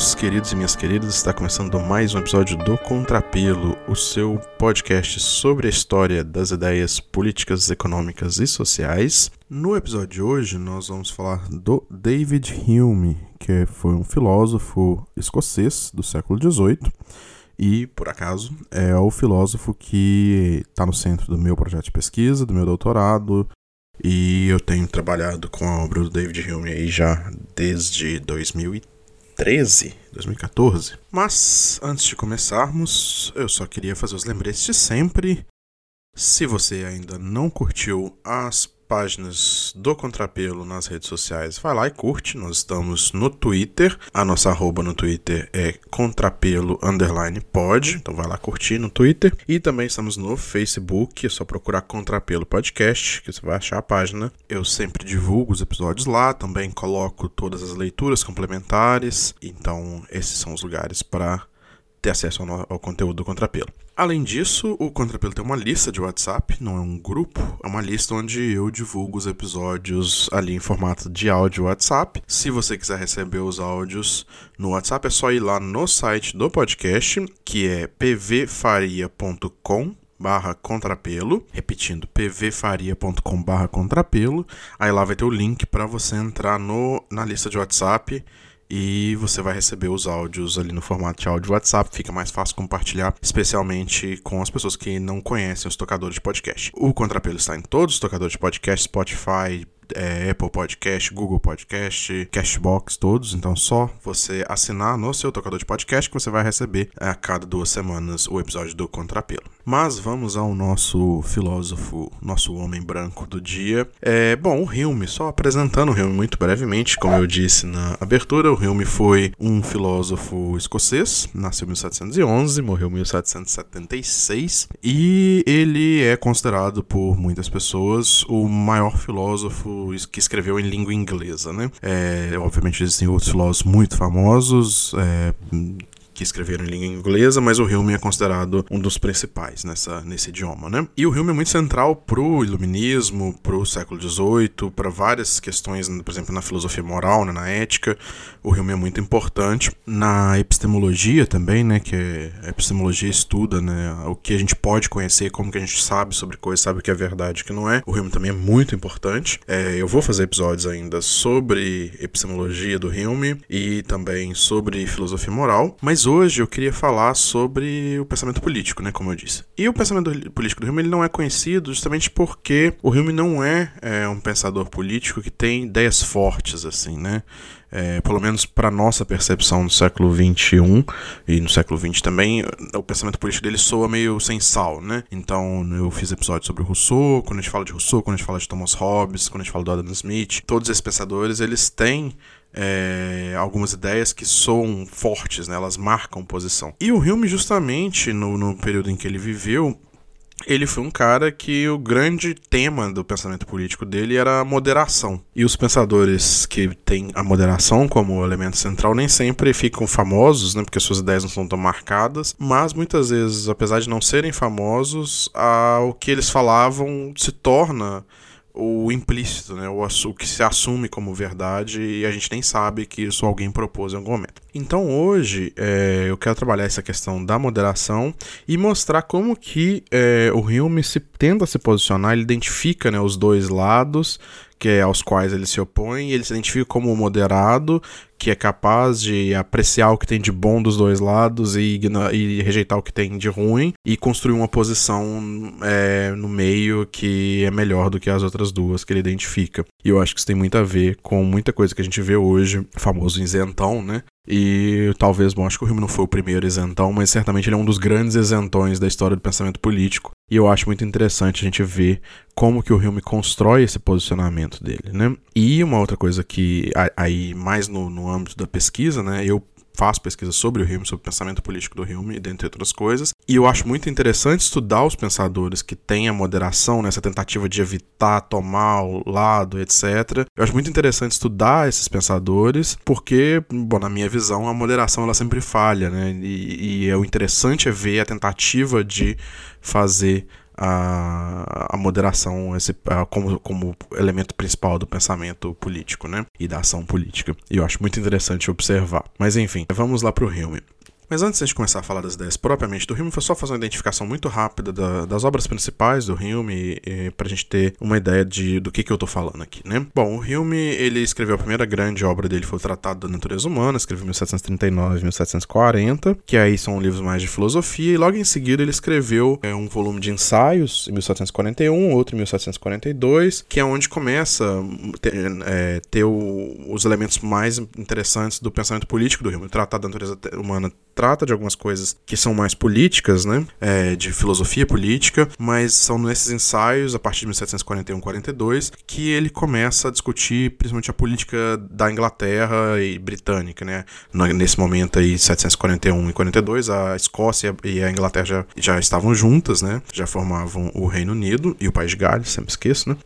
meus queridos e minhas queridas, está começando mais um episódio do Contrapelo, o seu podcast sobre a história das ideias políticas, econômicas e sociais. No episódio de hoje, nós vamos falar do David Hume, que foi um filósofo escocês do século XVIII e, por acaso, é o filósofo que está no centro do meu projeto de pesquisa, do meu doutorado, e eu tenho trabalhado com a obra do David Hume aí já desde 2013, 2014. Mas antes de começarmos, eu só queria fazer os lembretes de sempre. Se você ainda não curtiu as páginas do Contrapelo nas redes sociais, vai lá e curte. Nós estamos no Twitter. A nossa arroba no Twitter é contrapelo underline pod. Então vai lá curtir no Twitter. E também estamos no Facebook. É só procurar Contrapelo Podcast, que você vai achar a página. Eu sempre divulgo os episódios lá. Também coloco todas as leituras complementares. Então esses são os lugares para ter acesso ao, ao, conteúdo do Contrapelo. Além disso, o Contrapelo tem uma lista de WhatsApp, não é um grupo, é uma lista onde eu divulgo os episódios ali em formato de áudio WhatsApp. Se você quiser receber os áudios no WhatsApp, é só ir lá no site do podcast, que é pvfaria.com barra contrapelo, repetindo, pvfaria.com barra contrapelo, aí lá vai ter o link para você entrar no, na lista de WhatsApp e você vai receber os áudios ali no formato de áudio WhatsApp, fica mais fácil compartilhar, especialmente com as pessoas que não conhecem os tocadores de podcast. O Contrapelo está em todos os tocadores de podcast, Spotify, é, Apple Podcast, Google Podcast, Cashbox, todos. Então, só você assinar no seu tocador de podcast que você vai receber a cada duas semanas o episódio do Contrapelo. Mas vamos ao nosso filósofo, nosso homem branco do dia. É, bom, o Hume, só apresentando o Hume muito brevemente, como eu disse na abertura, o Hume foi um filósofo escocês, nasceu em 1711, morreu em 1776, e ele é considerado por muitas pessoas o maior filósofo que escreveu em língua inglesa, né? É, obviamente existem outros filósofos muito famosos, é, que escreveram em língua inglesa, mas o Hume é considerado um dos principais nessa, nesse idioma, né? E o Hume é muito central pro iluminismo, pro século XVIII, para várias questões, por exemplo, na filosofia moral, né, na ética. O Hume é muito importante. Na epistemologia também, né, que a epistemologia estuda, né, o que a gente pode conhecer, como que a gente sabe sobre coisas, sabe o que é verdade e o que não é. O Hume também é muito importante. É, eu vou fazer episódios ainda sobre epistemologia do Hume e também sobre filosofia moral, mas hoje eu queria falar sobre o pensamento político, né, como eu disse. E o pensamento político do Hume ele não é conhecido justamente porque o Hume não é, é um pensador político que tem ideias fortes, assim, né? É, pelo menos para nossa percepção no século XXI e no século XX também, o pensamento político dele soa meio sem sal, né? Então eu fiz episódios sobre Rousseau, quando a gente fala de Rousseau, quando a gente fala de Thomas Hobbes, quando a gente fala do Adam Smith, todos esses pensadores eles têm é, algumas ideias que soam fortes, né? elas marcam posição. E o Hume, justamente no, no período em que ele viveu, ele foi um cara que o grande tema do pensamento político dele era a moderação. E os pensadores que têm a moderação como elemento central nem sempre ficam famosos, né, porque suas ideias não são tão marcadas, mas muitas vezes, apesar de não serem famosos, a, o que eles falavam se torna o implícito, né? o, o que se assume como verdade e a gente nem sabe que isso alguém propôs em algum momento. Então hoje é, eu quero trabalhar essa questão da moderação e mostrar como que é, o Hume se tenta se posicionar, ele identifica né, os dois lados que é aos quais ele se opõe, ele se identifica como moderado, que é capaz de apreciar o que tem de bom dos dois lados e, e rejeitar o que tem de ruim, e construir uma posição é, no meio que é melhor do que as outras duas que ele identifica. E eu acho que isso tem muito a ver com muita coisa que a gente vê hoje, famoso isentão, né? E talvez, bom, acho que o Hume não foi o primeiro isentão, mas certamente ele é um dos grandes isentões da história do pensamento político. E eu acho muito interessante a gente ver como que o Hume constrói esse posicionamento dele, né? E uma outra coisa que aí mais no, no âmbito da pesquisa, né? Eu faço pesquisa sobre o Hume, sobre o pensamento político do Hume, dentre outras coisas. E eu acho muito interessante estudar os pensadores que têm a moderação, nessa tentativa de evitar tomar o lado, etc. Eu acho muito interessante estudar esses pensadores, porque, bom, na minha visão, a moderação ela sempre falha, né? E, e é o interessante é ver a tentativa de fazer a, a moderação esse, a, como, como elemento principal do pensamento político, né? E da ação política. E eu acho muito interessante observar. Mas enfim, vamos lá para o Hume. Mas antes de começar a falar das ideias propriamente do Hume, foi só fazer uma identificação muito rápida da, das obras principais do Hume, para a gente ter uma ideia de, do que, que eu estou falando aqui, né? Bom, o Hume, ele escreveu a primeira grande obra dele, foi o Tratado da Natureza Humana, escreveu em 1739 1740, que aí são livros mais de filosofia, e logo em seguida ele escreveu é, um volume de ensaios, em 1741, outro em 1742, que é onde começa a ter, é, ter o, os elementos mais interessantes do pensamento político do Hume. O Tratado da Natureza Humana trata de algumas coisas que são mais políticas, né? É, de filosofia política, mas são nesses ensaios, a partir de 1741-42, que ele começa a discutir principalmente a política da Inglaterra e britânica, né? Nesse momento aí, 741 e 42, a Escócia e a Inglaterra já, já estavam juntas, né? Já formavam o Reino Unido e o País de Gales, sempre esqueço, né?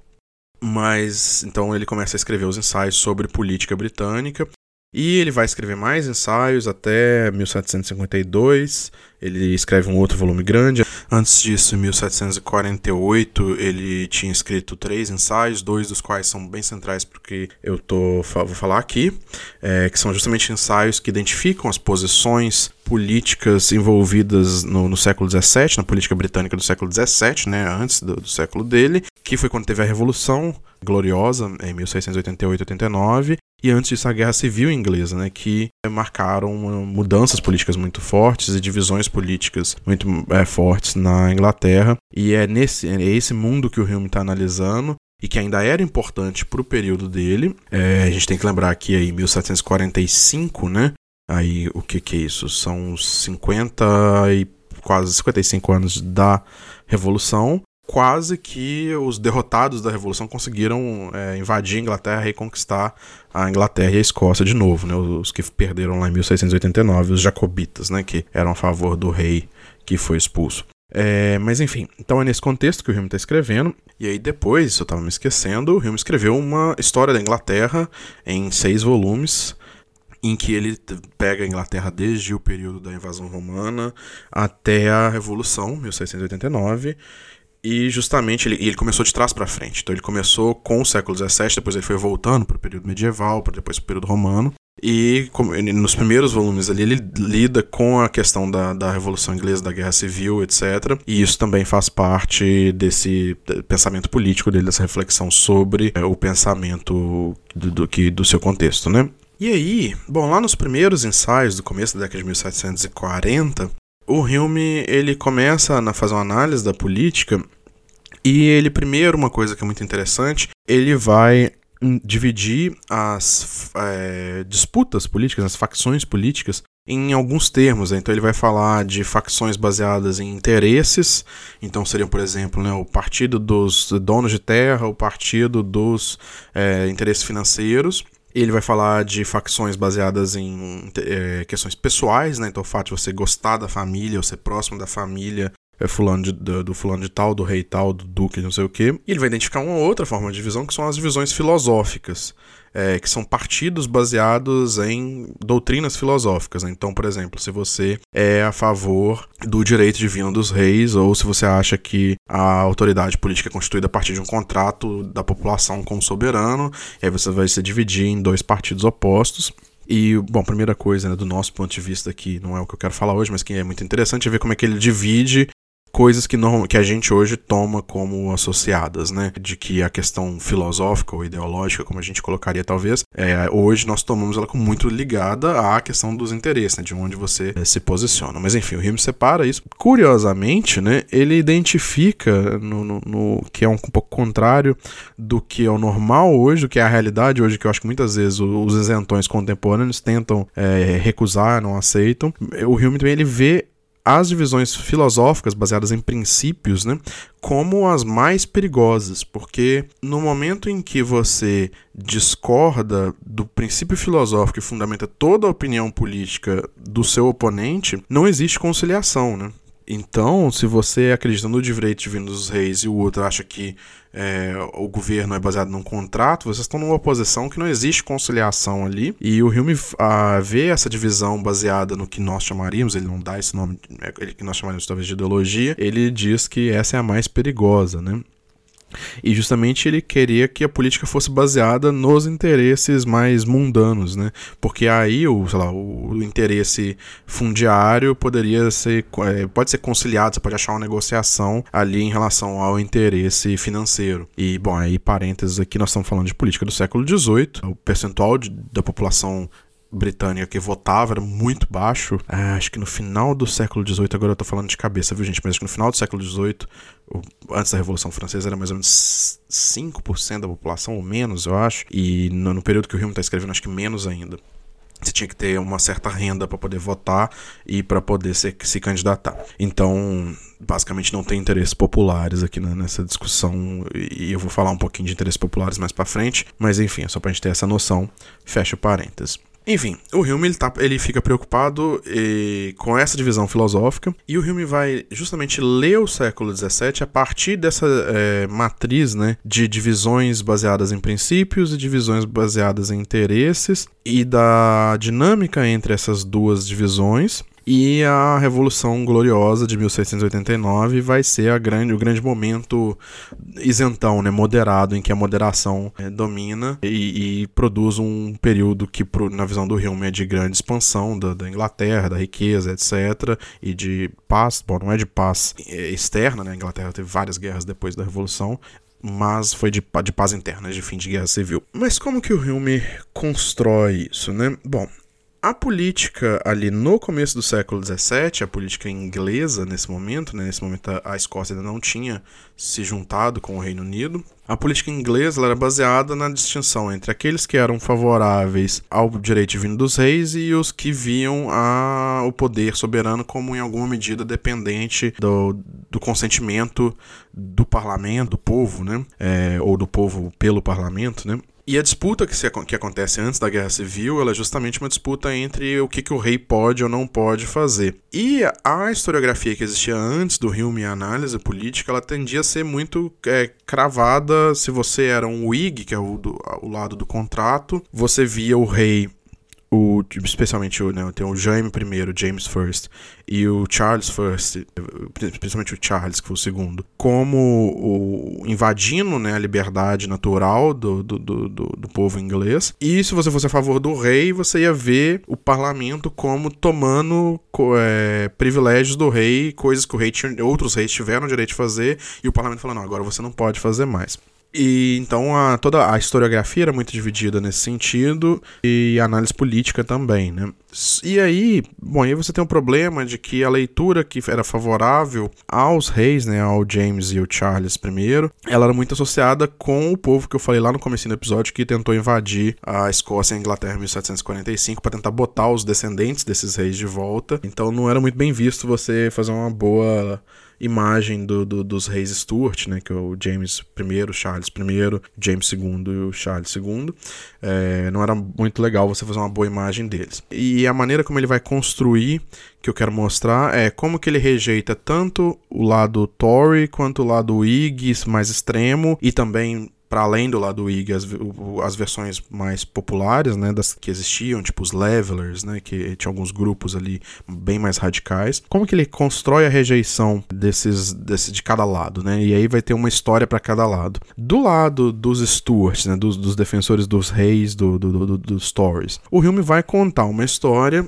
Mas então ele começa a escrever os ensaios sobre política britânica e ele vai escrever mais ensaios até 1752. Ele escreve um outro volume grande. Antes disso, em 1748, ele tinha escrito três ensaios, dois dos quais são bem centrais porque eu tô, vou falar aqui, é, que são justamente ensaios que identificam as posições políticas envolvidas no, no século XVII, na política britânica do século XVII, né, antes do, do século dele, que foi quando teve a Revolução Gloriosa, em 1688-89, e antes disso a Guerra Civil Inglesa, né, que marcaram mudanças políticas muito fortes e divisões políticas muito é, fortes na Inglaterra. E é, nesse, é esse mundo que o Hume está analisando e que ainda era importante para o período dele. É, a gente tem que lembrar que aí 1745, né? Aí o que que é isso? São 50 e quase 55 anos da Revolução quase que os derrotados da Revolução conseguiram é, invadir a Inglaterra e conquistar a Inglaterra e a Escócia de novo, né? Os que perderam lá em 1689, os jacobitas, né? Que eram a favor do rei que foi expulso. É, mas enfim, então é nesse contexto que o Hume está escrevendo. E aí depois, eu estava me esquecendo, o Hume escreveu uma história da Inglaterra em seis volumes, em que ele pega a Inglaterra desde o período da invasão romana até a Revolução, 1689 e justamente ele, ele começou de trás para frente. Então ele começou com o século XVII, depois ele foi voltando para o período medieval, para depois para o período romano. E nos primeiros volumes ali ele lida com a questão da, da Revolução Inglesa, da Guerra Civil, etc. E isso também faz parte desse pensamento político dele, dessa reflexão sobre é, o pensamento do, do, que, do seu contexto, né? E aí, bom, lá nos primeiros ensaios do começo da década de 1740, o Hume ele começa a fazer uma análise da política e ele primeiro uma coisa que é muito interessante ele vai dividir as é, disputas políticas, as facções políticas em alguns termos. Né? Então ele vai falar de facções baseadas em interesses. Então seriam, por exemplo, né, o partido dos donos de terra, o partido dos é, interesses financeiros. Ele vai falar de facções baseadas em é, questões pessoais, né? Então o fato de você gostar da família, ou ser próximo da família, é fulano de, do, do, fulano de tal, do rei tal, do duque, não sei o quê. E ele vai identificar uma outra forma de divisão, que são as divisões filosóficas é, que são partidos baseados em doutrinas filosóficas. Né? Então, por exemplo, se você é a favor do direito divino dos reis, ou se você acha que a autoridade política é constituída a partir de um contrato da população com o soberano, aí você vai se dividir em dois partidos opostos. E, bom, primeira coisa, né, do nosso ponto de vista aqui, não é o que eu quero falar hoje, mas que é muito interessante é ver como é que ele divide coisas que, não, que a gente hoje toma como associadas, né? De que a questão filosófica ou ideológica, como a gente colocaria talvez, é, hoje nós tomamos ela como muito ligada à questão dos interesses, né? De onde você é, se posiciona. Mas enfim, o Hume separa isso. Curiosamente, né? Ele identifica no, no, no, que é um, um pouco contrário do que é o normal hoje, do que é a realidade hoje, que eu acho que muitas vezes os isentões contemporâneos tentam é, recusar, não aceitam. O Hume também ele vê as divisões filosóficas baseadas em princípios, né, como as mais perigosas, porque no momento em que você discorda do princípio filosófico e fundamenta toda a opinião política do seu oponente, não existe conciliação, né? Então, se você acredita no direito divino dos reis e o outro acha que é, o governo é baseado num contrato, vocês estão numa posição que não existe conciliação ali. E o Hume a, vê essa divisão baseada no que nós chamaríamos, ele não dá esse nome, é, ele que nós chamaríamos talvez de ideologia, ele diz que essa é a mais perigosa, né? E justamente ele queria que a política fosse baseada nos interesses mais mundanos, né? Porque aí o, lá, o interesse fundiário poderia ser é, pode ser conciliado, você pode achar uma negociação ali em relação ao interesse financeiro. E bom, aí parênteses aqui nós estamos falando de política do século XVIII, o percentual de, da população britânica que votava era muito baixo. Ah, acho que no final do século XVIII, agora eu tô falando de cabeça, viu, gente? Mas acho que no final do século XVIII, antes da Revolução Francesa, era mais ou menos 5% da população, ou menos, eu acho. E no, no período que o Hume está escrevendo, acho que menos ainda. Você tinha que ter uma certa renda para poder votar e para poder ser, se candidatar. Então, basicamente, não tem interesses populares aqui né, nessa discussão. E eu vou falar um pouquinho de interesses populares mais para frente. Mas, enfim, é só para a gente ter essa noção. Fecha parênteses. Enfim, o Hume ele, tá, ele fica preocupado e, com essa divisão filosófica e o Hume vai justamente ler o século XVII a partir dessa é, matriz né, de divisões baseadas em princípios e divisões baseadas em interesses e da dinâmica entre essas duas divisões e a Revolução Gloriosa de 1689 vai ser a grande, o grande momento isentão, né, moderado, em que a moderação é, domina e, e, produz um período que, pro, na visão do Hume, é de grande expansão da, da, Inglaterra, da riqueza, etc. E de paz, bom, não é de paz é, externa, né? A Inglaterra teve várias guerras depois da Revolução, mas foi de, de paz interna, de fim de guerra civil. Mas como que o Hume constrói isso, né? Bom, a política ali no começo do século XVII, a política inglesa nesse momento, né, nesse momento a Escócia ainda não tinha se juntado com o Reino Unido, a política inglesa era baseada na distinção entre aqueles que eram favoráveis ao direito divino dos reis e os que viam a, o poder soberano como em alguma medida dependente do, do consentimento do parlamento, do povo, né, é, ou do povo pelo parlamento, né. E a disputa que, se, que acontece antes da Guerra Civil é justamente uma disputa entre o que, que o rei pode ou não pode fazer. E a historiografia que existia antes do Hume e a análise política, ela tendia a ser muito é, cravada. Se você era um Whig, que é o, do, o lado do contrato, você via o rei o, especialmente o, né, tem o Jaime I, James First, e o Charles First, principalmente o Charles, que foi o segundo, como o, invadindo né, a liberdade natural do, do, do, do, povo inglês. E se você fosse a favor do rei, você ia ver o parlamento como tomando é, privilégios do rei, coisas que o rei tinha, outros reis tiveram o direito de fazer, e o parlamento falando, agora você não pode fazer mais. E então a, toda a historiografia era muito dividida nesse sentido e a análise política também, né? E aí, bom, aí você tem um problema de que a leitura que era favorável aos reis, né, ao James e ao Charles I, ela era muito associada com o povo que eu falei lá no começo do episódio que tentou invadir a Escócia e a Inglaterra em 1745 para tentar botar os descendentes desses reis de volta. Então não era muito bem visto você fazer uma boa imagem do, do, dos reis Stuart, né, que é o James I, Charles I, James II e o Charles II. É, não era muito legal você fazer uma boa imagem deles. E a maneira como ele vai construir, que eu quero mostrar, é como que ele rejeita tanto o lado Tory quanto o lado Whig mais extremo e também para além do lado IG, as, as versões mais populares, né, das que existiam, tipo os levelers, né, que tinha alguns grupos ali bem mais radicais. Como que ele constrói a rejeição desses, desse de cada lado, né? E aí vai ter uma história para cada lado. Do lado dos Stuarts, né, dos, dos defensores dos reis, do, do, do, dos Tories, o Hume vai contar uma história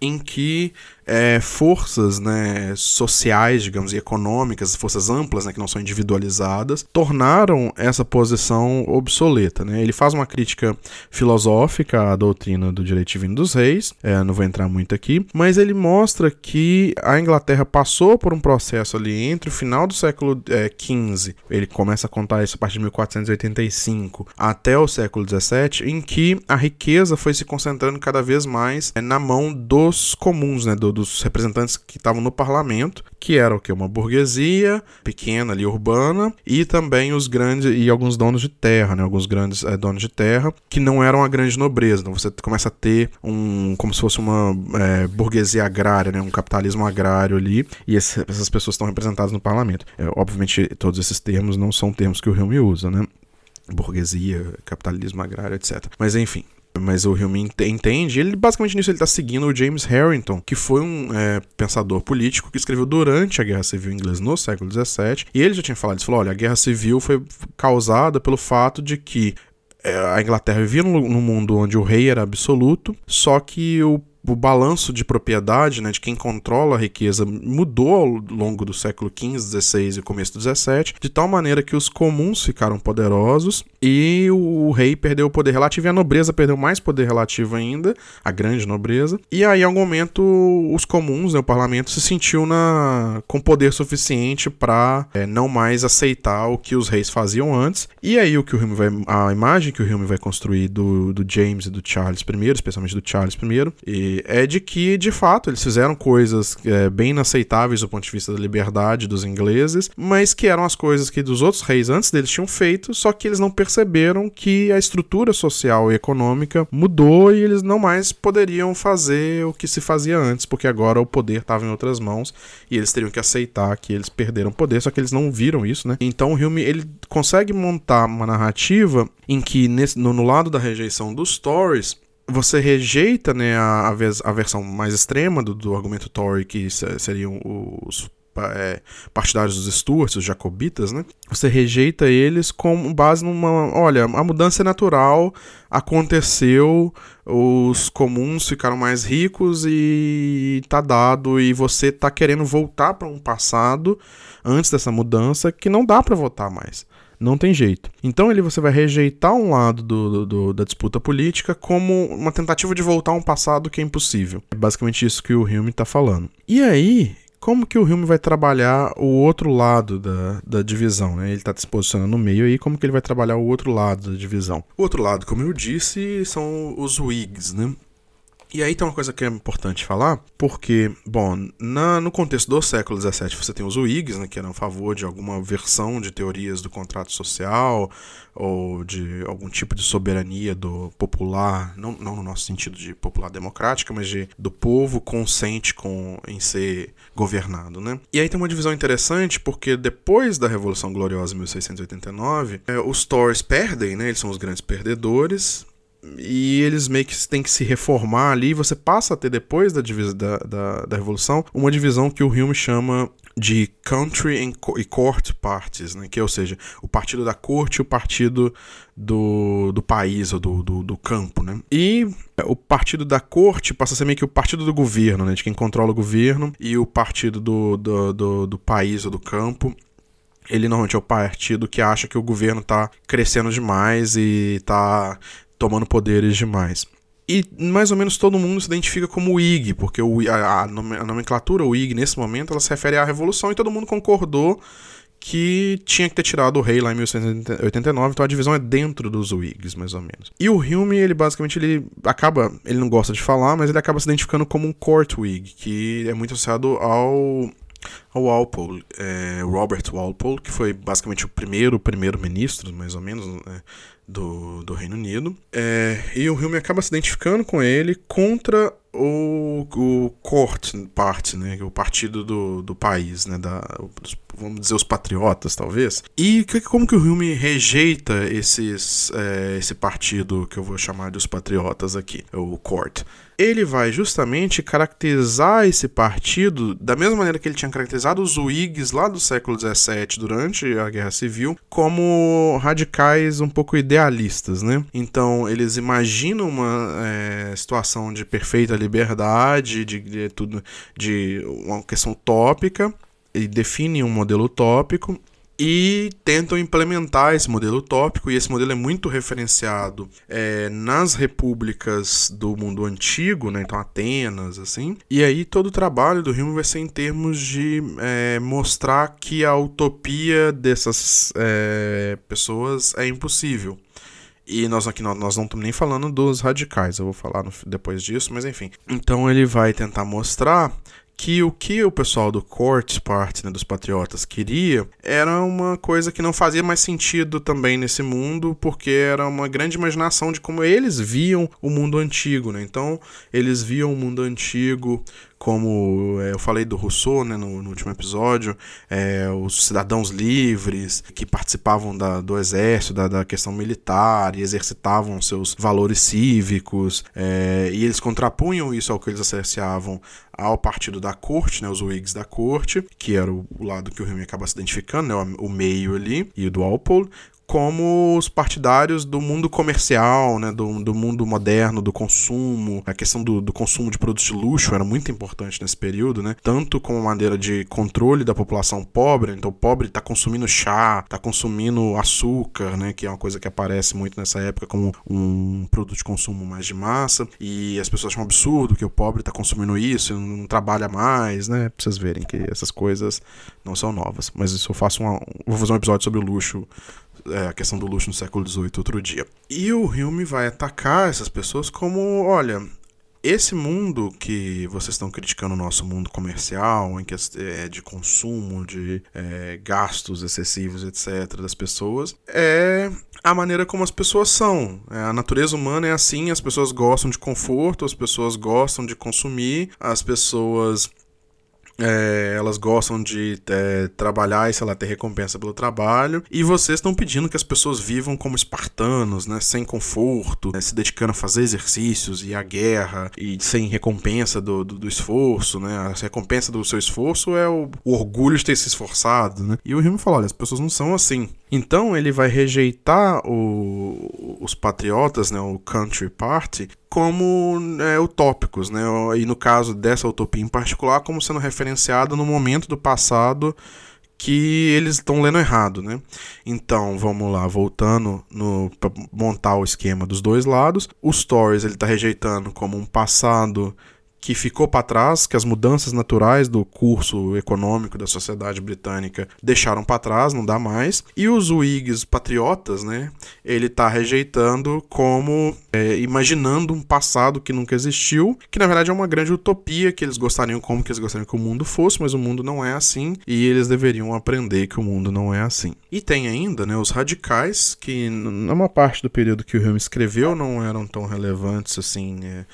em que é, forças né, sociais, digamos, e econômicas, forças amplas, né, que não são individualizadas, tornaram essa posição obsoleta. Né? Ele faz uma crítica filosófica à doutrina do direito divino dos reis, é, não vou entrar muito aqui, mas ele mostra que a Inglaterra passou por um processo ali entre o final do século XV, é, ele começa a contar isso a partir de 1485, até o século XVII, em que a riqueza foi se concentrando cada vez mais é, na mão dos comuns, né, do, dos representantes que estavam no parlamento, que era o que uma burguesia pequena ali urbana e também os grandes e alguns donos de terra, né, alguns grandes é, donos de terra que não eram a grande nobreza. Então você começa a ter um como se fosse uma é, burguesia agrária, né, um capitalismo agrário ali e esse, essas pessoas estão representadas no parlamento. É, obviamente todos esses termos não são termos que o Hume usa, né? burguesia, capitalismo agrário, etc. Mas enfim, mas o Hume entende, ele basicamente nisso ele está seguindo o James Harrington, que foi um é, pensador político que escreveu durante a Guerra Civil Inglesa no século XVII, e ele já tinha falado, ele falou, olha, a Guerra Civil foi causada pelo fato de que é, a Inglaterra vivia num mundo onde o rei era absoluto, só que o o balanço de propriedade, né, de quem controla a riqueza, mudou ao longo do século XV, XVI e começo do XVII, de tal maneira que os comuns ficaram poderosos e o rei perdeu o poder relativo e a nobreza perdeu mais poder relativo ainda, a grande nobreza. E aí, em algum momento, os comuns, né, o parlamento, se sentiu na, com poder suficiente para é, não mais aceitar o que os reis faziam antes. E aí, o que o Hume vai, a imagem que o Hume vai construir do, do James e do Charles I, especialmente do Charles I, e é de que, de fato, eles fizeram coisas é, bem inaceitáveis do ponto de vista da liberdade dos ingleses, mas que eram as coisas que dos outros reis antes deles tinham feito, só que eles não perceberam que a estrutura social e econômica mudou e eles não mais poderiam fazer o que se fazia antes, porque agora o poder estava em outras mãos e eles teriam que aceitar que eles perderam poder, só que eles não viram isso, né? Então o Hume ele consegue montar uma narrativa em que nesse, no, no lado da rejeição dos Tories você rejeita né, a, a, versão mais extrema do, do argumento Tory, que seriam os é, partidários dos Stuarts, os jacobitas, né? Você rejeita eles com base numa. Olha, a mudança é natural, aconteceu, os comuns ficaram mais ricos e tá dado, e você tá querendo voltar para um passado antes dessa mudança que não dá para votar mais. Não tem jeito. Então ele você vai rejeitar um lado do, do, da disputa política como uma tentativa de voltar a um passado que é impossível. É basicamente isso que o Hume está falando. E aí, como que o Hume vai trabalhar o outro lado da, da divisão, né? Ele está se posicionando no meio aí, como que ele vai trabalhar o outro lado da divisão? O outro lado, como eu disse, são os Whigs, né? E aí tem uma coisa que é importante falar, porque, bom, na, no contexto do século XVII você tem os Whigs, né, que eram a favor de alguma versão de teorias do contrato social ou de algum tipo de soberania do popular, não, não no nosso sentido de popular democrática, mas de, do povo consente com, em ser governado, né? E aí tem uma divisão interessante, porque depois da Revolução Gloriosa em 1689, é, os Tories perdem, né, eles são os grandes perdedores, e eles meio que têm que se reformar ali. Você passa a ter, depois da, da, da, da Revolução, uma divisão que o Hume chama de country e court parties, né? que ou seja, o partido da corte e o partido do, do país ou do, do, do, campo. Né? E o partido da corte passa a ser meio que o partido do governo, né? de quem controla o governo, e o partido do, do, do, do país ou do campo ele normalmente é o partido que acha que o governo está crescendo demais e está tomando poderes demais. E mais ou menos todo mundo se identifica como Whig, porque o, a, a nomenclatura Whig nesse momento ela se refere à Revolução e todo mundo concordou que tinha que ter tirado o rei lá em 1889, então a divisão é dentro dos Whigs, mais ou menos. E o Hume, ele basicamente ele acaba, ele não gosta de falar, mas ele acaba se identificando como um court Whig, que é muito associado ao ao Walpole, é, Robert Walpole, que foi basicamente o primeiro primeiro-ministro, mais ou menos, né, do, do Reino Unido. É, e o Hume acaba se identificando com ele contra o, o Court Party, né, o partido do, do país, né, da, vamos dizer os patriotas, talvez. E como que o Hume rejeita esses, é, esse partido que eu vou chamar de os patriotas aqui, o Court? Ele vai justamente caracterizar esse partido da mesma maneira que ele tinha caracterizado os Whigs lá do século XVII durante a Guerra Civil como radicais um pouco idealistas, né? Então eles imaginam uma é, situação de perfeita liberdade, de, de tudo, de uma questão utópica e definem um modelo utópico e tentam implementar esse modelo utópico, e esse modelo é muito referenciado é, nas repúblicas do mundo antigo, né? então Atenas, assim. E aí todo o trabalho do Hume vai ser em termos de é, mostrar que a utopia dessas é, pessoas é impossível E nós aqui nós, nós não estamos nem falando dos radicais, eu vou falar no, depois disso, mas enfim. Então ele vai tentar mostrar que o que o pessoal do Court Party, né, dos patriotas, queria era uma coisa que não fazia mais sentido também nesse mundo, porque era uma grande imaginação de como eles viam o mundo antigo. Né? Então, eles viam o mundo antigo como é, eu falei do Rousseau né, no, no último episódio, é, os cidadãos livres que participavam da, do exército, da, da, questão militar e exercitavam seus valores cívicos, é, e eles contrapunham isso ao que eles associavam ao partido da corte, né, os Whigs da corte, que era o, o lado que o Hume acaba se identificando, né, o, o meio ali, e o do Walpole, como os partidários do mundo comercial, né, do, do mundo moderno, do consumo. A questão do, do, consumo de produtos de luxo era muito importante nesse período, né? Tanto como maneira de controle da população pobre. Então, o pobre está consumindo chá, está consumindo açúcar, né, que é uma coisa que aparece muito nessa época como um produto de consumo mais de massa. E as pessoas acham um absurdo que o pobre está consumindo isso, não trabalha mais, né? Pra vocês verem que essas coisas não são novas. Mas isso eu faço uma, vou fazer um episódio sobre o luxo é, a questão do luxo no século XVIII outro dia. E o Hume vai atacar essas pessoas como, olha, esse mundo que vocês estão criticando o nosso mundo comercial, em que é de consumo, de é, gastos excessivos, etc., das pessoas, é a maneira como as pessoas são. É, a natureza humana é assim, as pessoas gostam de conforto, as pessoas gostam de consumir, as pessoas é, elas gostam de é, trabalhar e, sei lá, ter recompensa pelo trabalho. E vocês estão pedindo que as pessoas vivam como espartanos, né? Sem conforto, né, se dedicando a fazer exercícios e a guerra, e sem recompensa do, do, do, esforço, né? A recompensa do seu esforço é o, o orgulho de ter se esforçado, né? E o Rimo fala: olha, as pessoas não são assim. Então ele vai rejeitar o, os patriotas, né, o Country Party, como é, utópicos, né, e no caso dessa utopia em particular, como sendo referenciada no momento do passado que eles estão lendo errado, né? Então, vamos lá, voltando para montar o esquema dos dois lados. Os Stories ele está rejeitando como um passado que ficou para trás, que as mudanças naturais do curso econômico da sociedade britânica deixaram para trás, não dá mais. E os Whigs patriotas, né, ele está rejeitando como é, imaginando um passado que nunca existiu, que na verdade é uma grande utopia que eles gostariam como que eles gostariam que o mundo fosse, mas o mundo não é assim e eles deveriam aprender que o mundo não é assim. E tem ainda, né, os radicais que numa parte do período que o Hume escreveu não eram tão relevantes assim, né,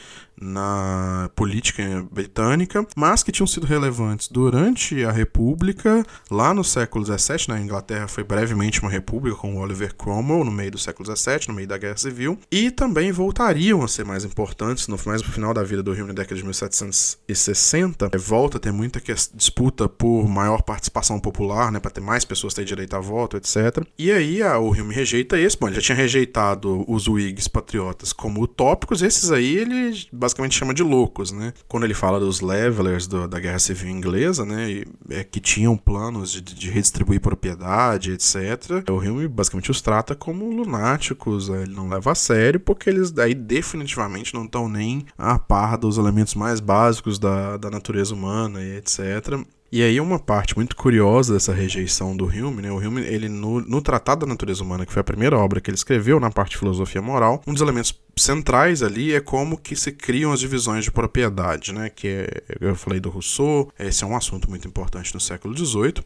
na política britânica, mas que tinham sido relevantes durante a República, lá no século XVII. Na Inglaterra foi brevemente uma república com Oliver Cromwell no meio do século XVII, no meio da Guerra Civil, e também voltariam a ser mais importantes no mais no final da vida do Rio na década de 1760. Volta a ter muita disputa por maior participação popular, né, para ter mais pessoas ter direito a voto, etc. E aí a, o Rio rejeita esse. Bom, ele já tinha rejeitado os Whigs patriotas como utópicos, esses aí ele basicamente chama de loucos, né? Quando ele fala dos levelers do, da Guerra Civil Inglesa, né? E, é, que tinham planos de, de, redistribuir propriedade, etc. O Hume basicamente os trata como lunáticos, né? ele não leva a sério, porque eles daí definitivamente não estão nem a par dos elementos mais básicos da, da natureza humana e etc. E aí uma parte muito curiosa dessa rejeição do Hume, né? O Hume, ele no, no Tratado da Natureza Humana, que foi a primeira obra que ele escreveu na parte de filosofia moral, um dos elementos centrais ali é como que se criam as divisões de propriedade, né? Que é, eu falei do Rousseau, esse é um assunto muito importante no século XVIII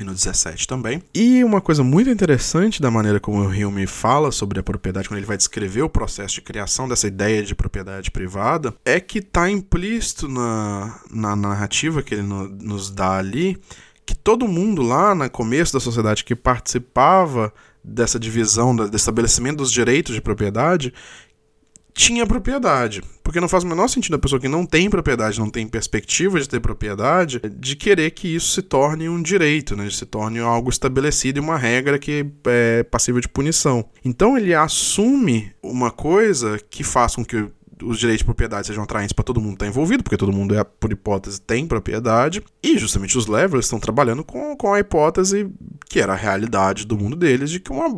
e no 17 também. E uma coisa muito interessante da maneira como o Hume fala sobre a propriedade, quando ele vai descrever o processo de criação dessa ideia de propriedade privada, é que está implícito na, na narrativa que ele no, nos dá ali que todo mundo lá no começo da sociedade que participava dessa divisão, do estabelecimento dos direitos de propriedade, tinha propriedade. Porque não faz o menor sentido a pessoa que não tem propriedade, não tem perspectiva de ter propriedade, de querer que isso se torne um direito, né? se torne algo estabelecido e uma regra que é passível de punição. Então ele assume uma coisa que faz com que os direitos de propriedade sejam atraentes para todo mundo que está envolvido, porque todo mundo, é, por hipótese, tem propriedade. E justamente os levelers estão trabalhando com, com a hipótese que era a realidade do mundo deles, de que uma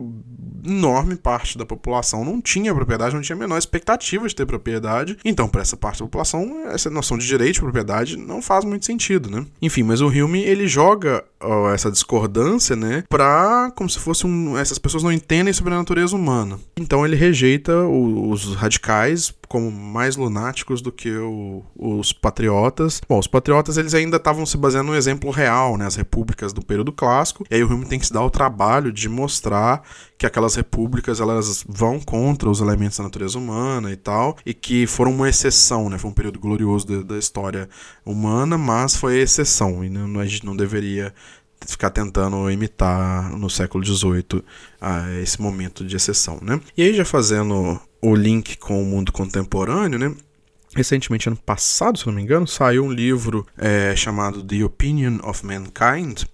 enorme parte da população não tinha propriedade, não tinha a menor expectativa de ter propriedade. Então, para essa parte da população, essa noção de direito de propriedade não faz muito sentido, né? Enfim, mas o Hume ele joga ó, essa discordância, né, pra como se fosse um. Essas pessoas não entendem sobre a natureza humana. Então ele rejeita os radicais como mais lunáticos do que o, os patriotas. Bom, os patriotas eles ainda estavam se baseando no exemplo real, né, as repúblicas do período clássico. E aí o Hume tem que se dar o trabalho de mostrar que aquelas repúblicas elas vão contra os elementos da natureza humana e tal, e que foram uma exceção, né? Foi um período glorioso da, da história humana, mas foi exceção e não, a gente não deveria ficar tentando imitar no século XVIII ah, esse momento de exceção, né? E aí já fazendo o link com o mundo contemporâneo, né? Recentemente, ano passado, se não me engano, saiu um livro é, chamado The Opinion of Mankind,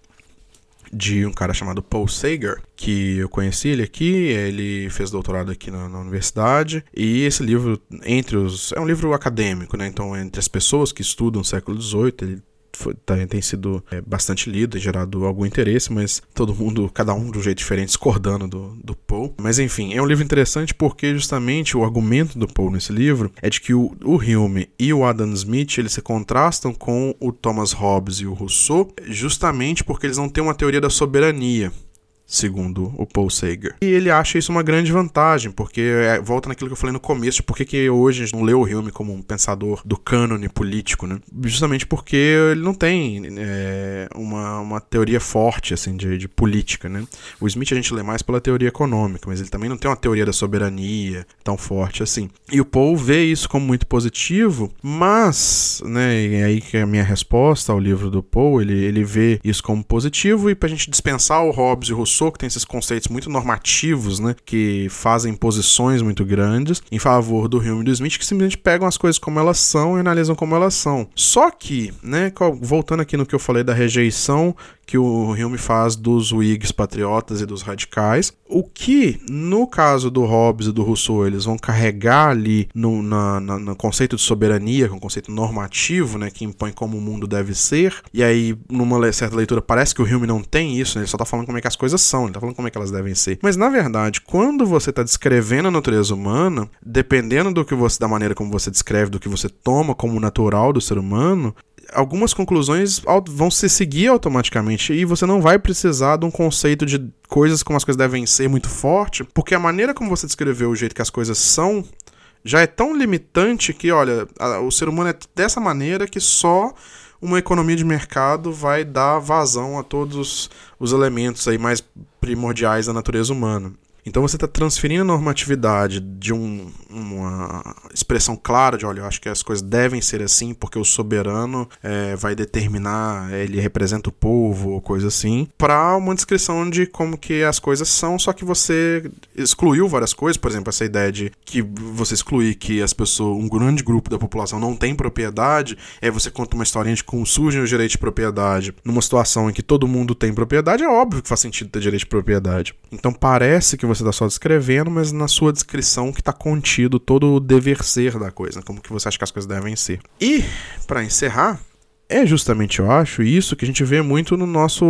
de um cara chamado Paul Sager, que eu conheci ele aqui, ele fez doutorado aqui na, na, universidade, e esse livro, entre os. É um livro acadêmico, né? Então, entre as pessoas que estudam o século XVIII, ele foi, tá, tem sido é, bastante lido e gerado algum interesse, mas todo mundo, cada um de um jeito diferente, discordando do, do Poe. Mas enfim, é um livro interessante porque justamente o argumento do Poe nesse livro é de que o, o Hume e o Adam Smith eles se contrastam com o Thomas Hobbes e o Rousseau justamente porque eles não têm uma teoria da soberania segundo o Paul Sager. E ele acha isso uma grande vantagem, porque é, volta naquilo que eu falei no começo, por que hoje a gente não lê o Hume como um pensador do cânone político, né? Justamente porque ele não tem é, uma, uma teoria forte, assim, de, de política, né? O Smith a gente lê mais pela teoria econômica, mas ele também não tem uma teoria da soberania tão forte assim. E o Paul vê isso como muito positivo, mas, né, e aí que é a minha resposta ao livro do Paul, ele, ele vê isso como positivo e pra gente dispensar o Hobbes e o Rousseau Rousseau, que tem esses conceitos muito normativos, né, que fazem posições muito grandes, em favor do Hume e do Smith, que simplesmente pegam as coisas como elas são e analisam como elas são. Só que, né, voltando aqui no que eu falei da rejeição que o Hume faz dos Whigs patriotas e dos radicais. O que, no caso do Hobbes e do Rousseau, eles vão carregar ali no, na, na, no conceito de soberania, que é um conceito normativo, né, que impõe como o mundo deve ser. E aí, numa certa leitura, parece que o Hume não tem isso, né, ele só está falando como é que as coisas são, ele está falando como é que elas devem ser. Mas, na verdade, quando você está descrevendo a natureza humana, dependendo do que você, da maneira como você descreve, do que você toma como natural do ser humano, algumas conclusões vão se seguir automaticamente e você não vai precisar de um conceito de coisas como as coisas devem ser muito forte, porque a maneira como você descreveu o jeito que as coisas são já é tão limitante que, olha, o ser humano é dessa maneira que só uma economia de mercado vai dar vazão a todos os elementos aí mais primordiais da natureza humana. Então você está transferindo a normatividade de um, uma expressão clara de, olha, eu acho que as coisas devem ser assim porque o soberano é, vai determinar, ele representa o povo ou coisa assim, para uma descrição de como que as coisas são, só que você excluiu várias coisas, por exemplo, essa ideia de que você excluir que as pessoas, um grande grupo da população não tem propriedade, aí você conta uma historinha de como surgem os direitos de propriedade numa situação em que todo mundo tem propriedade, é óbvio que faz sentido ter direito de propriedade. Então parece que você está só descrevendo, mas na sua descrição que está contido todo o dever ser da coisa, como que você acha que as coisas devem ser. E, para encerrar, é justamente, eu acho, isso que a gente vê muito no nosso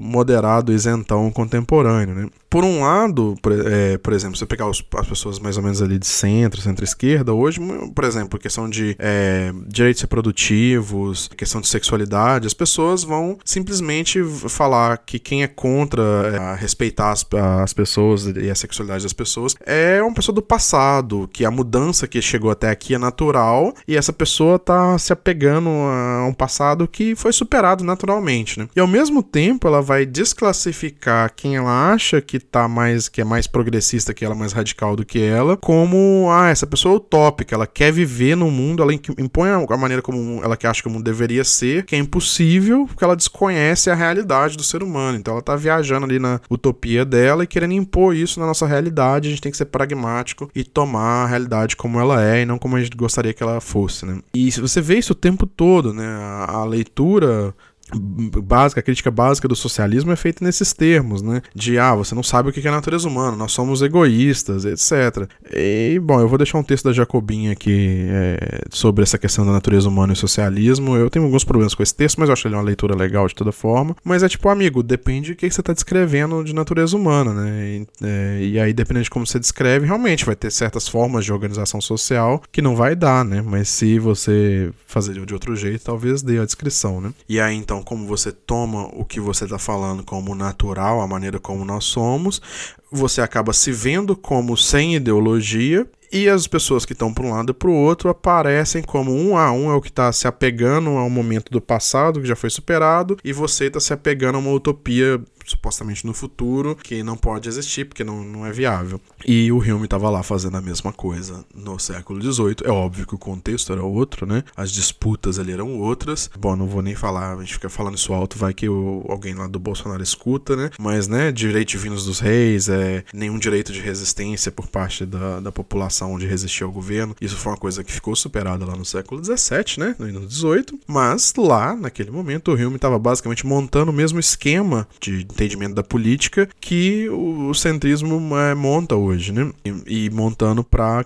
moderado isentão contemporâneo, né? Por um lado, por, é, por exemplo, você pegar os, as pessoas mais ou menos ali de centro, centro-esquerda, hoje, por exemplo, questão de é, direitos reprodutivos, questão de sexualidade, as pessoas vão simplesmente falar que quem é contra é, respeitar as, as pessoas e a sexualidade das pessoas é uma pessoa do passado, que a mudança que chegou até aqui é natural e essa pessoa tá se apegando a um passado que foi superado naturalmente, né? E ao mesmo tempo ela vai desclassificar quem ela acha que tá mais que é mais progressista que ela, mais radical do que ela, como ah, essa pessoa é utópica, ela quer viver no mundo, ela impõe a maneira como ela que acha que o mundo deveria ser, que é impossível, porque ela desconhece a realidade do ser humano. Então ela tá viajando ali na utopia dela e querendo impor isso na nossa realidade. A gente tem que ser pragmático e tomar a realidade como ela é e não como a gente gostaria que ela fosse, né? E você vê isso o tempo todo, né? a, a leitura básica, a crítica básica do socialismo é feita nesses termos, né? De ah, você não sabe o que é a natureza humana, nós somos egoístas, etc. E, bom, eu vou deixar um texto da Jacobinha aqui é, sobre essa questão da natureza humana e socialismo. Eu tenho alguns problemas com esse texto, mas eu acho ele uma leitura legal de toda forma. Mas é tipo, amigo, depende do que você está descrevendo de natureza humana, né? E, é, e aí, dependendo de como você descreve, realmente vai ter certas formas de organização social que não vai dar, né? Mas se você fazer de outro jeito, talvez dê a descrição, né? E aí, então, como você toma o que você está falando como natural, a maneira como nós somos, você acaba se vendo como sem ideologia e as pessoas que estão para um lado e para o outro aparecem como um a um é o que está se apegando ao momento do passado que já foi superado e você está se apegando a uma utopia supostamente no futuro, que não pode existir porque não, não é viável. E o Hume estava lá fazendo a mesma coisa no século XVIII. É óbvio que o contexto era outro, né? As disputas ali eram outras. Bom, não vou nem falar, a gente fica falando isso alto, vai que o, alguém lá do Bolsonaro escuta, né? Mas, né, direitos divinos dos reis, é, nenhum direito de resistência por parte da, da população de resistir ao governo. Isso foi uma coisa que ficou superada lá no século XVII, né? No XVIII. Mas lá, naquele momento, o Hume estava basicamente montando o mesmo esquema de entendimento da política que o centrismo é, monta hoje, né? E, e montando para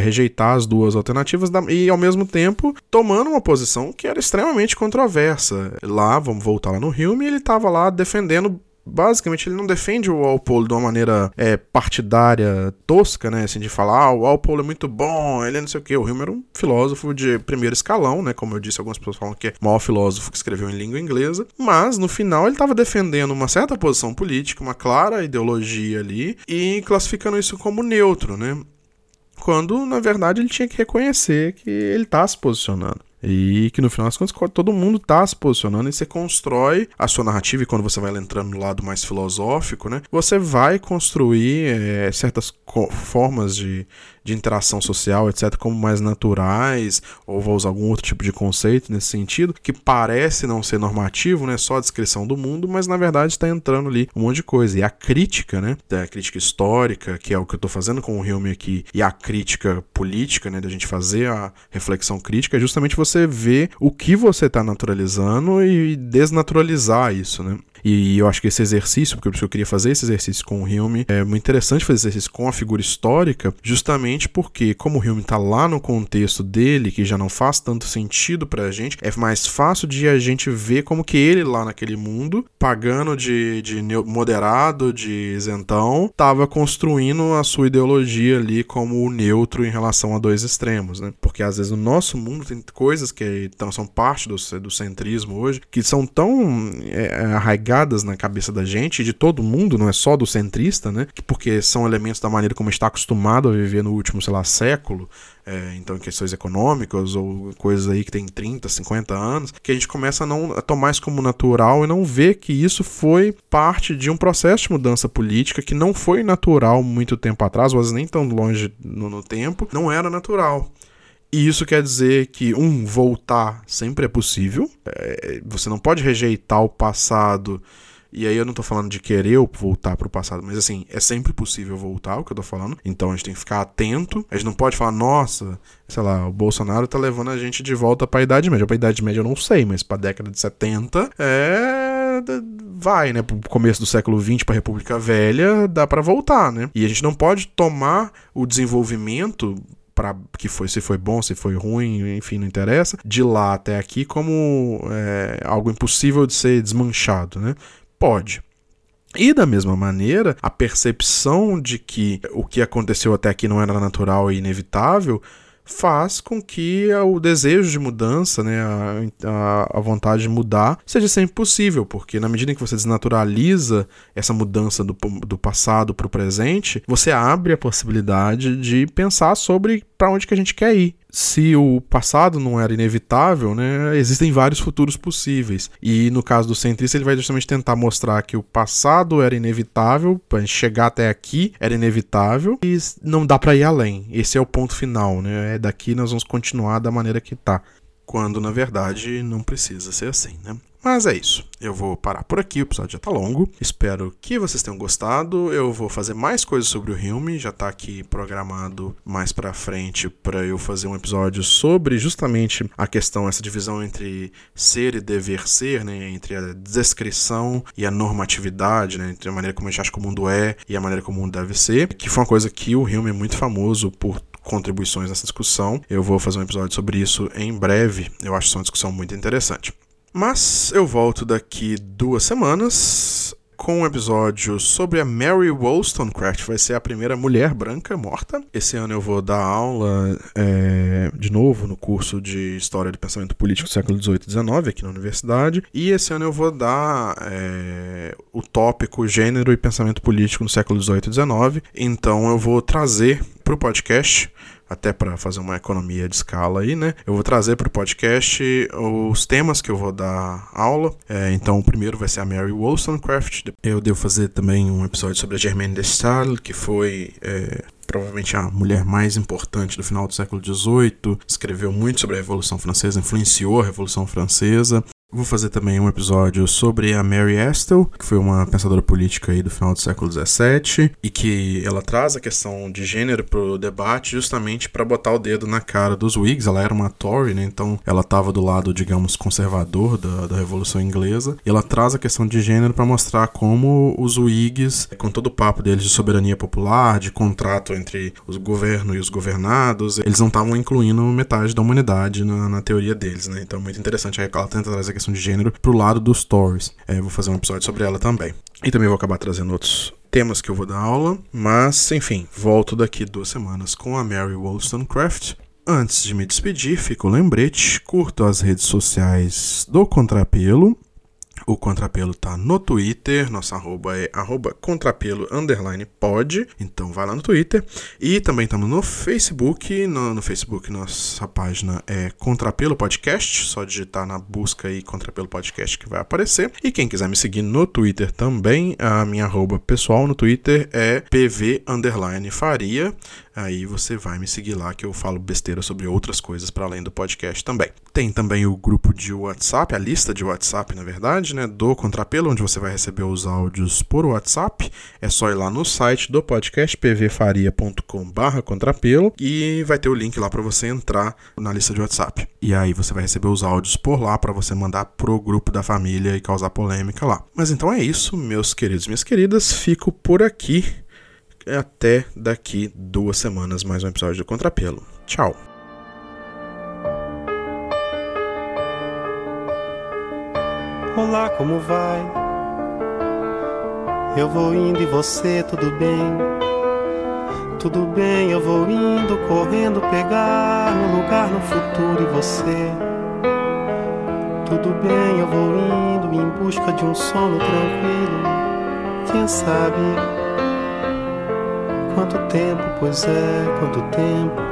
rejeitar as duas alternativas da, e ao mesmo tempo tomando uma posição que era extremamente controversa. Lá, vamos voltar lá no Hume, ele estava lá defendendo basicamente ele não defende o Walpole de uma maneira é, partidária tosca, né? Assim, de falar, ah, o Walpole é muito bom, ele é não sei o que. O Hume era um filósofo de primeiro escalão, né? Como eu disse, algumas pessoas falam que é o maior filósofo que escreveu em língua inglesa. Mas, no final, ele estava defendendo uma certa posição política, uma clara ideologia ali, e classificando isso como neutro, né? Quando, na verdade, ele tinha que reconhecer que ele está se posicionando. E que no final das contas todo mundo tá se posicionando e você constrói a sua narrativa. E quando você vai entrando no lado mais filosófico, né? Você vai construir é, certas formas de, de interação social, etc., como mais naturais, ou vou usar algum outro tipo de conceito nesse sentido, que parece não ser normativo, né? Só a descrição do mundo, mas na verdade está entrando ali um monte de coisa. E a crítica, né? A crítica histórica, que é o que eu estou fazendo com o Hume aqui, e a crítica política, né? Da gente fazer a reflexão crítica, é justamente você ver o que você está naturalizando e desnaturalizar isso, né? E eu acho que esse exercício, porque eu queria fazer esse exercício com o Hume, é muito interessante fazer esse exercício com a figura histórica, justamente porque, como o Hume está lá no contexto dele, que já não faz tanto sentido pra gente, é mais fácil de a gente ver como que ele lá naquele mundo, pagando de, de moderado, de isentão, estava construindo a sua ideologia ali como o neutro em relação a dois extremos, né? Porque às vezes no nosso mundo tem coisas que então, são parte do, do centrismo hoje, que são tão é, arraigadas na cabeça da gente, de todo mundo, não é só do centrista, né? Porque são elementos da maneira como está acostumado a viver no último, sei lá, século. É, então, questões econômicas ou coisas aí que tem 30, 50 anos, que a gente começa a não a tomar isso como natural e não ver que isso foi parte de um processo de mudança política que não foi natural muito tempo atrás, ou às vezes nem tão longe no, no tempo, não era natural. E isso quer dizer que, um, voltar sempre é possível. É, você não pode rejeitar o passado. E aí eu não tô falando de querer voltar pro passado, mas assim, é sempre possível voltar, o que eu tô falando. Então a gente tem que ficar atento. A gente não pode falar, nossa, sei lá, o Bolsonaro tá levando a gente de volta pra Idade Média. Pra Idade Média eu não sei, mas pra década de 70 é vai, né, pro começo do século XX para República Velha, dá para voltar, né? E a gente não pode tomar o desenvolvimento para que foi se foi bom, se foi ruim, enfim, não interessa, de lá até aqui como é, algo impossível de ser desmanchado, né? Pode. E da mesma maneira, a percepção de que o que aconteceu até aqui não era natural e inevitável faz com que o desejo de mudança, né, a, a, vontade de mudar, seja sempre possível, porque na medida em que você desnaturaliza essa mudança do, do passado para o presente, você abre a possibilidade de pensar sobre para onde que a gente quer ir se o passado não era inevitável, né, existem vários futuros possíveis. E no caso do centrista, ele vai justamente tentar mostrar que o passado era inevitável, chegar até aqui era inevitável e não dá para ir além. Esse é o ponto final, né? É daqui nós vamos continuar da maneira que tá. Quando na verdade não precisa ser assim, né? Mas é isso. Eu vou parar por aqui, o episódio já tá longo. Espero que vocês tenham gostado. Eu vou fazer mais coisas sobre o filme, já tá aqui programado mais pra frente para eu fazer um episódio sobre justamente a questão, essa divisão entre ser e dever ser, né? Entre a descrição e a normatividade, né? Entre a maneira como a gente acha que o mundo é e a maneira como o mundo deve ser. Que foi uma coisa que o filme é muito famoso por contribuições nessa discussão. Eu vou fazer um episódio sobre isso em breve. Eu acho que é uma discussão muito interessante. Mas eu volto daqui duas semanas com um episódio sobre a Mary Wollstonecraft. Vai ser a primeira mulher branca morta. Esse ano eu vou dar aula é, de novo no curso de História do Pensamento Político do século XVIII e XIX aqui na universidade. E esse ano eu vou dar é, o tópico Gênero e Pensamento Político no século XVIII e XIX. Então eu vou trazer para o podcast até para fazer uma economia de escala aí, né? Eu vou trazer para o podcast os temas que eu vou dar aula. É, então, o primeiro vai ser a Mary Wollstonecraft. Eu devo fazer também um episódio sobre a Germaine de Stael, que foi é, provavelmente a mulher mais importante do final do século XVIII, escreveu muito sobre a Revolução Francesa, influenciou a Revolução Francesa. Vou fazer também um episódio sobre a Mary Astle, que foi uma pensadora política aí do final do século XVII e que ela traz a questão de gênero pro debate justamente para botar o dedo na cara dos Whigs. Ela era uma Tory, né? Então ela estava do lado, digamos, conservador da, da Revolução Inglesa. E ela traz a questão de gênero para mostrar como os Whigs, com todo o papo deles de soberania popular, de contrato entre os governo e os governados, eles não estavam incluindo metade da humanidade na, na teoria deles, né? Então é muito interessante aí que ela tenta trazer questão de gênero pro lado dos stories. É, vou fazer um episódio sobre ela também. E também vou acabar trazendo outros temas que eu vou dar aula, mas enfim, volto daqui duas semanas com a Mary Wollstonecraft. Antes de me despedir, fica o lembrete, curto as redes sociais do Contrapelo, o Contrapelo tá no Twitter, nossa arroba é arroba contrapelo underline pod, então vai lá no Twitter. E também estamos no Facebook, no, no, Facebook nossa página é Contrapelo Podcast, só digitar na busca aí Contrapelo Podcast que vai aparecer. E quem quiser me seguir no Twitter também, a minha arroba pessoal no Twitter é pv underline faria. Aí você vai me seguir lá que eu falo besteira sobre outras coisas para além do podcast também. Tem também o grupo de WhatsApp, a lista de WhatsApp, na verdade, né, do Contrapelo, onde você vai receber os áudios por WhatsApp. É só ir lá no site do podcast pvfaria.com/contrapelo e vai ter o link lá para você entrar na lista de WhatsApp. E aí você vai receber os áudios por lá para você mandar pro grupo da família e causar polêmica lá. Mas então é isso, meus queridos minhas queridas, fico por aqui até daqui duas semanas mais um episódio do Contrapelo. Tchau! Olá, como vai? Eu vou indo e você, tudo bem? Tudo bem, eu vou indo, correndo pegar meu lugar no futuro e você. Tudo bem, eu vou indo em busca de um sono tranquilo. Quem sabe? Quanto tempo, pois é, quanto tempo.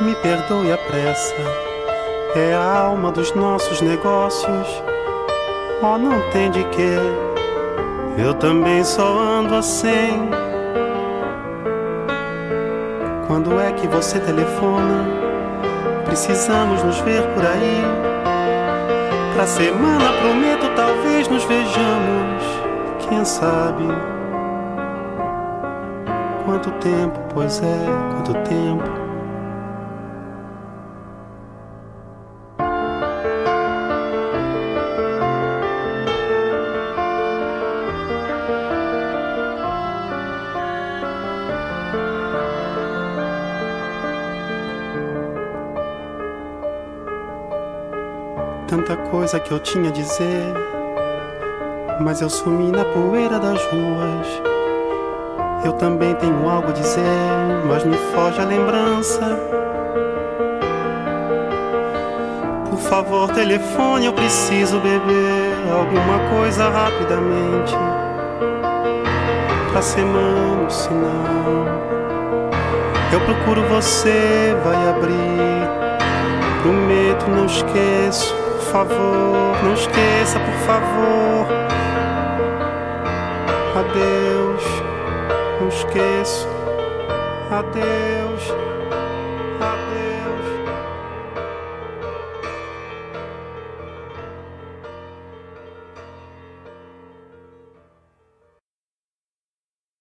Me perdoe a pressa, é a alma dos nossos negócios. Oh, não tem de que, eu também só ando assim. Quando é que você telefona? Precisamos nos ver por aí. Pra semana prometo, talvez nos vejamos. Quem sabe? Quanto tempo, pois é, quanto tempo. Coisa que eu tinha a dizer, mas eu sumi na poeira das ruas. Eu também tenho algo a dizer, mas me foge a lembrança. Por favor, telefone, eu preciso beber alguma coisa rapidamente. Pra semana, sinal. Eu procuro você, vai abrir. Prometo, não esqueço favor, não esqueça, por favor. Adeus. não esqueço. Adeus, adeus.